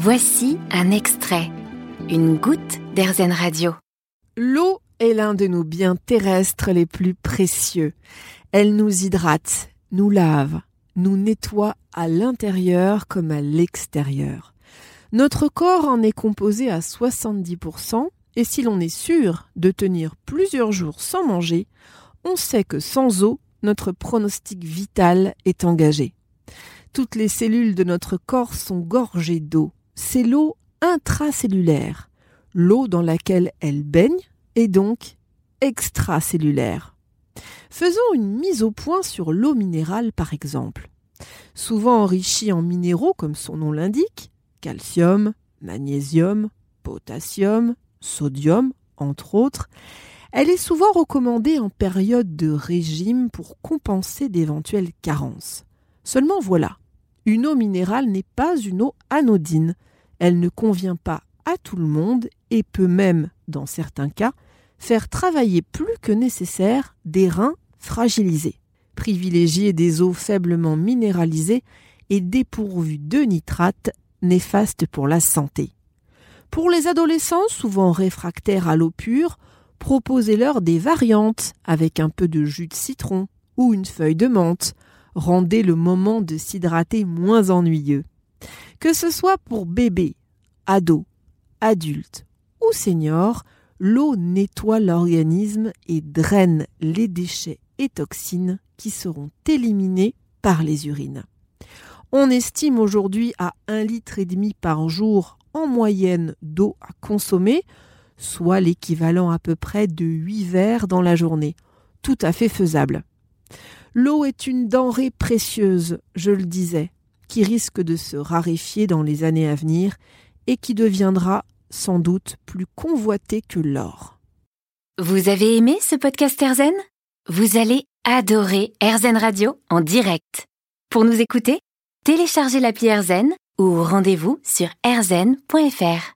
Voici un extrait, une goutte d'Airzen Radio. L'eau est l'un de nos biens terrestres les plus précieux. Elle nous hydrate, nous lave, nous nettoie à l'intérieur comme à l'extérieur. Notre corps en est composé à 70% et si l'on est sûr de tenir plusieurs jours sans manger, on sait que sans eau, notre pronostic vital est engagé. Toutes les cellules de notre corps sont gorgées d'eau. C'est l'eau intracellulaire. L'eau dans laquelle elle baigne est donc extracellulaire. Faisons une mise au point sur l'eau minérale par exemple. Souvent enrichie en minéraux comme son nom l'indique, calcium, magnésium, potassium, sodium, entre autres, elle est souvent recommandée en période de régime pour compenser d'éventuelles carences. Seulement voilà, une eau minérale n'est pas une eau anodine. Elle ne convient pas à tout le monde et peut même, dans certains cas, faire travailler plus que nécessaire des reins fragilisés. Privilégier des eaux faiblement minéralisées et dépourvues de nitrates, néfastes pour la santé. Pour les adolescents, souvent réfractaires à l'eau pure, proposez-leur des variantes avec un peu de jus de citron ou une feuille de menthe, rendez le moment de s'hydrater moins ennuyeux. Que ce soit pour bébé, ado, adulte ou senior, l'eau nettoie l'organisme et draine les déchets et toxines qui seront éliminés par les urines. On estime aujourd'hui à un litre et demi par jour en moyenne d'eau à consommer, soit l'équivalent à peu près de 8 verres dans la journée. Tout à fait faisable. L'eau est une denrée précieuse, je le disais, qui risque de se raréfier dans les années à venir et qui deviendra sans doute plus convoitée que l'or. Vous avez aimé ce podcast Erzen Vous allez adorer Erzen Radio en direct. Pour nous écouter, téléchargez l'appli Erzen ou rendez-vous sur erzen.fr.